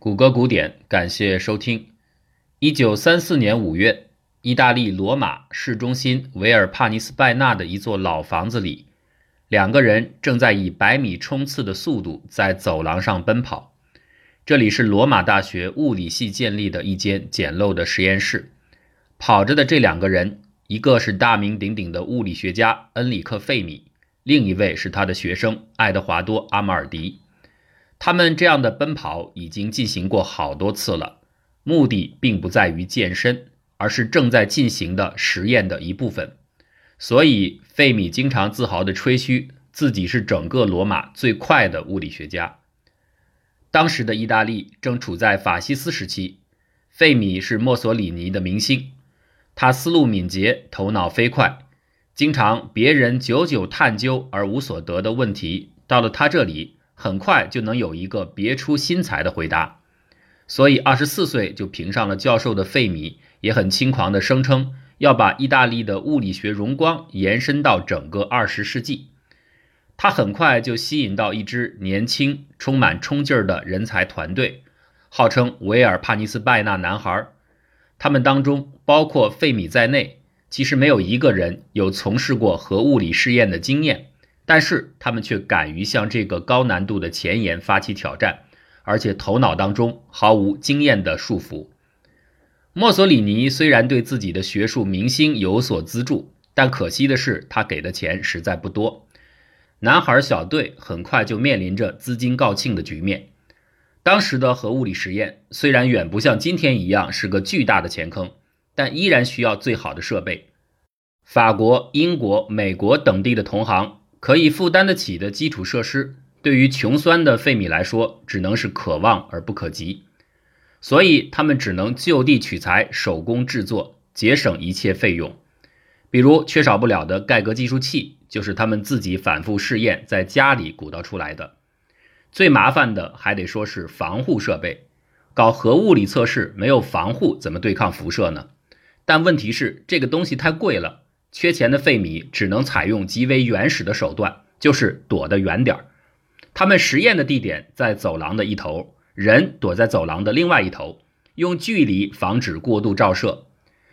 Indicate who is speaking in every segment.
Speaker 1: 谷歌古典，感谢收听。一九三四年五月，意大利罗马市中心维尔帕尼斯拜纳的一座老房子里，两个人正在以百米冲刺的速度在走廊上奔跑。这里是罗马大学物理系建立的一间简陋的实验室。跑着的这两个人，一个是大名鼎鼎的物理学家恩里克·费米，另一位是他的学生爱德华多·阿马尔迪。他们这样的奔跑已经进行过好多次了，目的并不在于健身，而是正在进行的实验的一部分。所以，费米经常自豪地吹嘘自己是整个罗马最快的物理学家。当时的意大利正处在法西斯时期，费米是墨索里尼的明星，他思路敏捷，头脑飞快，经常别人久久探究而无所得的问题，到了他这里。很快就能有一个别出心裁的回答，所以二十四岁就评上了教授的费米也很轻狂地声称要把意大利的物理学荣光延伸到整个二十世纪。他很快就吸引到一支年轻、充满冲劲儿的人才团队，号称维尔帕尼斯拜纳男孩。他们当中包括费米在内，其实没有一个人有从事过核物理试验的经验。但是他们却敢于向这个高难度的前沿发起挑战，而且头脑当中毫无经验的束缚。墨索里尼虽然对自己的学术明星有所资助，但可惜的是他给的钱实在不多。男孩小队很快就面临着资金告罄的局面。当时的核物理实验虽然远不像今天一样是个巨大的钱坑，但依然需要最好的设备。法国、英国、美国等地的同行。可以负担得起的基础设施，对于穷酸的费米来说，只能是可望而不可及。所以他们只能就地取材，手工制作，节省一切费用。比如缺少不了的盖格计数器，就是他们自己反复试验，在家里鼓捣出来的。最麻烦的还得说是防护设备。搞核物理测试没有防护，怎么对抗辐射呢？但问题是这个东西太贵了。缺钱的费米只能采用极为原始的手段，就是躲得远点儿。他们实验的地点在走廊的一头，人躲在走廊的另外一头，用距离防止过度照射。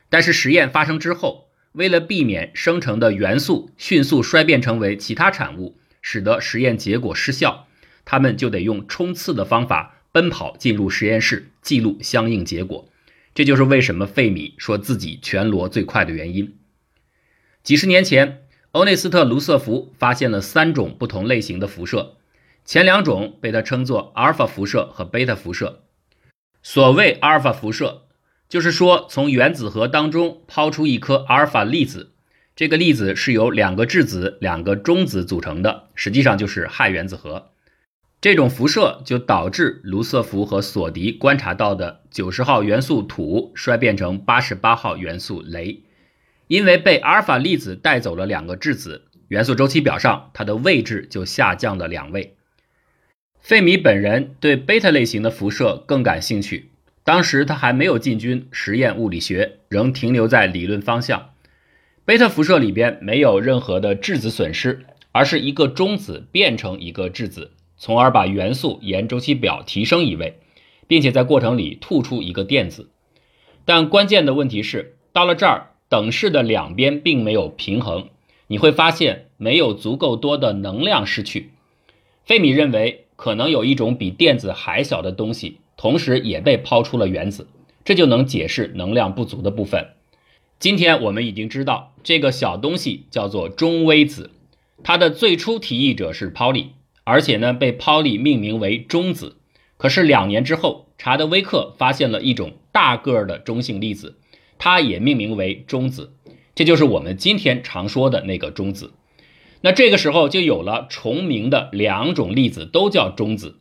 Speaker 1: 但是实验发生之后，为了避免生成的元素迅速衰变成为其他产物，使得实验结果失效，他们就得用冲刺的方法奔跑进入实验室，记录相应结果。这就是为什么费米说自己全罗最快的原因。几十年前，欧内斯特·卢瑟福发现了三种不同类型的辐射，前两种被他称作阿尔法辐射和贝塔辐射。所谓阿尔法辐射，就是说从原子核当中抛出一颗阿尔法粒子，这个粒子是由两个质子、两个中子组成的，实际上就是氦原子核。这种辐射就导致卢瑟福和索迪观察到的九十号元素土衰变成八十八号元素镭。因为被阿尔法粒子带走了两个质子，元素周期表上它的位置就下降了两位。费米本人对贝塔类型的辐射更感兴趣，当时他还没有进军实验物理学，仍停留在理论方向。贝塔辐射里边没有任何的质子损失，而是一个中子变成一个质子，从而把元素沿周期表提升一位，并且在过程里吐出一个电子。但关键的问题是，到了这儿。等式的两边并没有平衡，你会发现没有足够多的能量失去。费米认为可能有一种比电子还小的东西，同时也被抛出了原子，这就能解释能量不足的部分。今天我们已经知道这个小东西叫做中微子，它的最初提议者是泡利，而且呢被泡利命名为中子。可是两年之后，查德威克发现了一种大个儿的中性粒子。它也命名为中子，这就是我们今天常说的那个中子。那这个时候就有了重名的两种粒子都叫中子。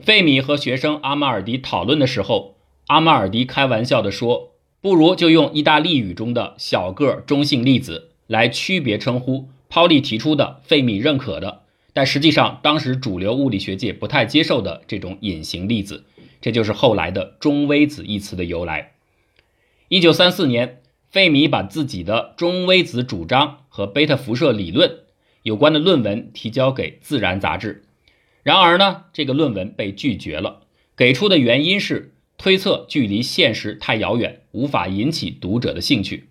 Speaker 1: 费米和学生阿马尔迪讨论的时候，阿马尔迪开玩笑地说：“不如就用意大利语中的小个中性粒子来区别称呼泡利提出的、费米认可的，但实际上当时主流物理学界不太接受的这种隐形粒子。这就是后来的中微子一词的由来。”一九三四年，费米把自己的中微子主张和贝塔辐射理论有关的论文提交给《自然》杂志。然而呢，这个论文被拒绝了，给出的原因是推测距离现实太遥远，无法引起读者的兴趣。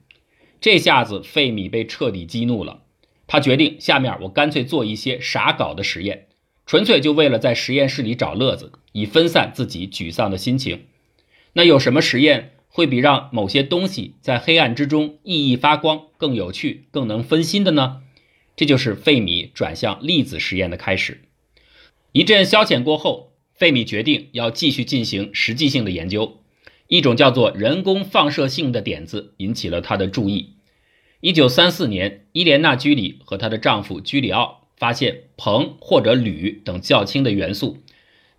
Speaker 1: 这下子费米被彻底激怒了，他决定下面我干脆做一些傻搞的实验，纯粹就为了在实验室里找乐子，以分散自己沮丧的心情。那有什么实验会比让某些东西在黑暗之中熠熠发光更有趣、更能分心的呢？这就是费米转向粒子实验的开始。一阵消遣过后。费米决定要继续进行实际性的研究，一种叫做人工放射性的点子引起了他的注意。一九三四年，伊莲娜·居里和她的丈夫居里奥发现硼或者铝等较轻的元素，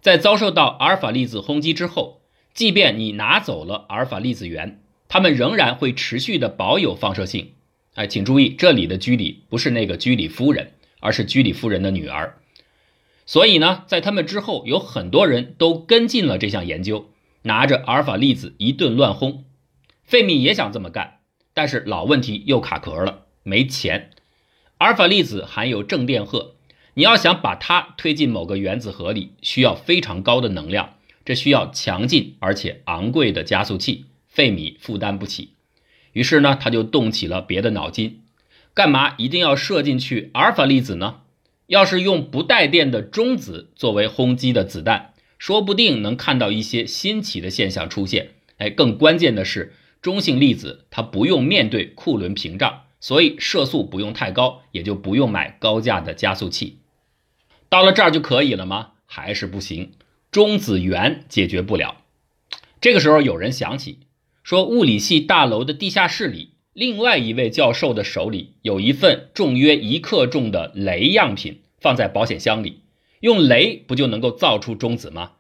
Speaker 1: 在遭受到阿尔法粒子轰击之后，即便你拿走了阿尔法粒子源，它们仍然会持续的保有放射性。哎，请注意，这里的居里不是那个居里夫人，而是居里夫人的女儿。所以呢，在他们之后，有很多人都跟进了这项研究，拿着阿尔法粒子一顿乱轰。费米也想这么干，但是老问题又卡壳了，没钱。阿尔法粒子含有正电荷，你要想把它推进某个原子核里，需要非常高的能量，这需要强劲而且昂贵的加速器，费米负担不起。于是呢，他就动起了别的脑筋，干嘛一定要射进去阿尔法粒子呢？要是用不带电的中子作为轰击的子弹，说不定能看到一些新奇的现象出现。哎，更关键的是，中性粒子它不用面对库伦屏障，所以射速不用太高，也就不用买高价的加速器。到了这儿就可以了吗？还是不行，中子源解决不了。这个时候，有人想起说，物理系大楼的地下室里。另外一位教授的手里有一份重约一克重的镭样品，放在保险箱里。用镭不就能够造出中子吗？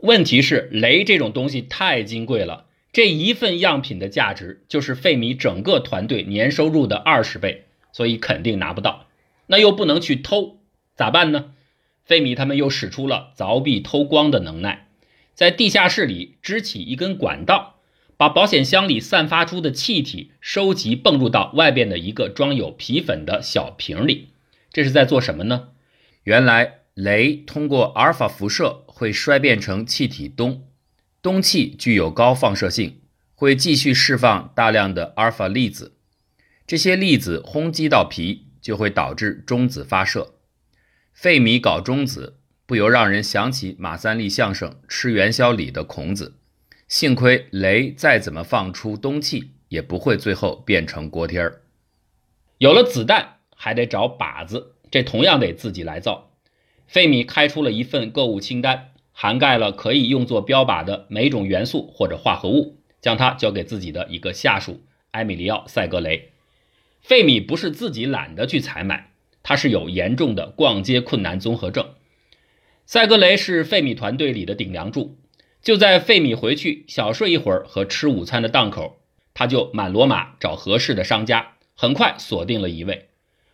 Speaker 1: 问题是镭这种东西太金贵了，这一份样品的价值就是费米整个团队年收入的二十倍，所以肯定拿不到。那又不能去偷，咋办呢？费米他们又使出了凿壁偷光的能耐，在地下室里支起一根管道。把保险箱里散发出的气体收集，泵入到外边的一个装有皮粉的小瓶里。这是在做什么呢？原来镭通过阿尔法辐射会衰变成气体氡，氡气具有高放射性，会继续释放大量的阿尔法粒子。这些粒子轰击到皮，就会导致中子发射。费米搞中子，不由让人想起马三立相声《吃元宵》里的孔子。幸亏雷再怎么放出氡气，也不会最后变成锅贴儿。有了子弹，还得找靶子，这同样得自己来造。费米开出了一份购物清单，涵盖了可以用作标靶的每种元素或者化合物，将它交给自己的一个下属埃米利奥·塞格雷。费米不是自己懒得去采买，他是有严重的逛街困难综合症。塞格雷是费米团队里的顶梁柱。就在费米回去小睡一会儿和吃午餐的档口，他就满罗马找合适的商家，很快锁定了一位。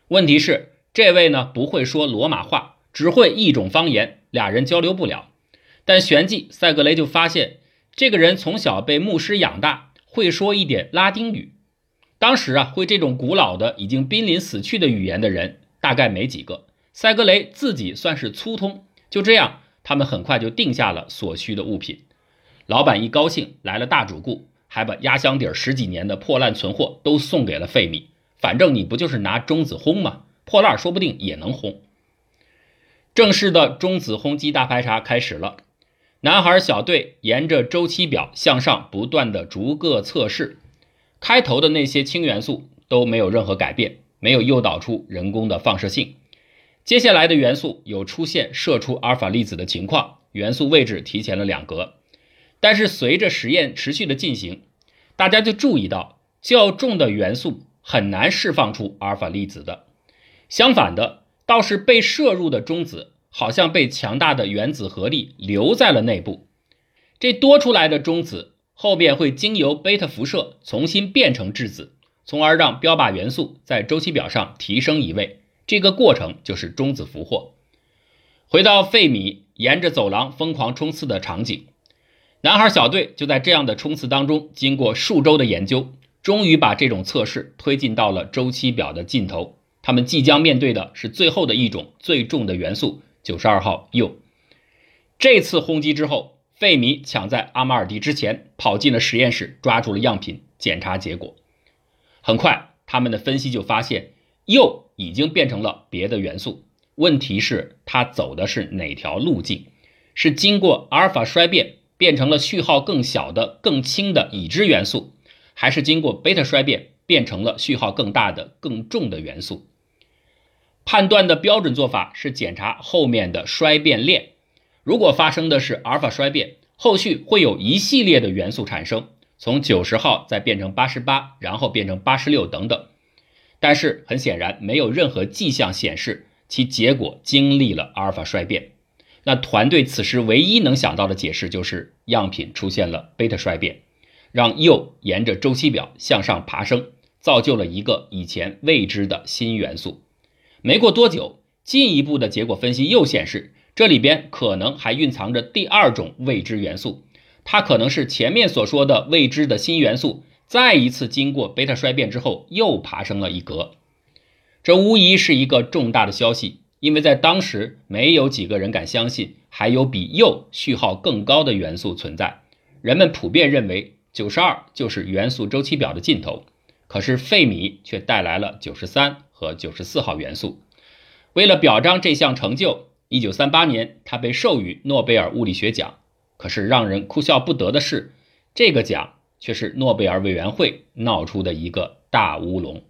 Speaker 1: 问题是，这位呢不会说罗马话，只会一种方言，俩人交流不了。但旋即塞格雷就发现，这个人从小被牧师养大，会说一点拉丁语。当时啊，会这种古老的、已经濒临死去的语言的人大概没几个。塞格雷自己算是粗通，就这样。他们很快就定下了所需的物品，老板一高兴来了大主顾，还把压箱底儿十几年的破烂存货都送给了费米。反正你不就是拿中子轰吗？破烂说不定也能轰。正式的中子轰击大排查开始了，男孩小队沿着周期表向上不断的逐个测试，开头的那些氢元素都没有任何改变，没有诱导出人工的放射性。接下来的元素有出现射出阿尔法粒子的情况，元素位置提前了两格。但是随着实验持续的进行，大家就注意到较重的元素很难释放出阿尔法粒子的，相反的倒是被摄入的中子好像被强大的原子核力留在了内部。这多出来的中子后边会经由贝塔辐射重新变成质子，从而让标靶元素在周期表上提升一位。这个过程就是中子俘获。回到费米沿着走廊疯狂冲刺的场景，男孩小队就在这样的冲刺当中，经过数周的研究，终于把这种测试推进到了周期表的尽头。他们即将面对的是最后的一种最重的元素——九十二号铀。这次轰击之后，费米抢在阿马尔蒂之前跑进了实验室，抓住了样品，检查结果。很快，他们的分析就发现铀已经变成了别的元素。问题是，它走的是哪条路径？是经过阿尔法衰变变成了序号更小的、更轻的已知元素，还是经过贝塔衰变变成了序号更大的、更重的元素？判断的标准做法是检查后面的衰变链。如果发生的是阿尔法衰变，后续会有一系列的元素产生，从九十号再变成八十八，然后变成八十六等等。但是很显然，没有任何迹象显示其结果经历了阿尔法衰变。那团队此时唯一能想到的解释就是样品出现了贝塔衰变，让铀沿着周期表向上爬升，造就了一个以前未知的新元素。没过多久，进一步的结果分析又显示。这里边可能还蕴藏着第二种未知元素，它可能是前面所说的未知的新元素，再一次经过贝塔衰变之后又爬升了一格。这无疑是一个重大的消息，因为在当时没有几个人敢相信还有比铀序号更高的元素存在。人们普遍认为九十二就是元素周期表的尽头，可是费米却带来了九十三和九十四号元素。为了表彰这项成就。一九三八年，他被授予诺贝尔物理学奖。可是让人哭笑不得的是，这个奖却是诺贝尔委员会闹出的一个大乌龙。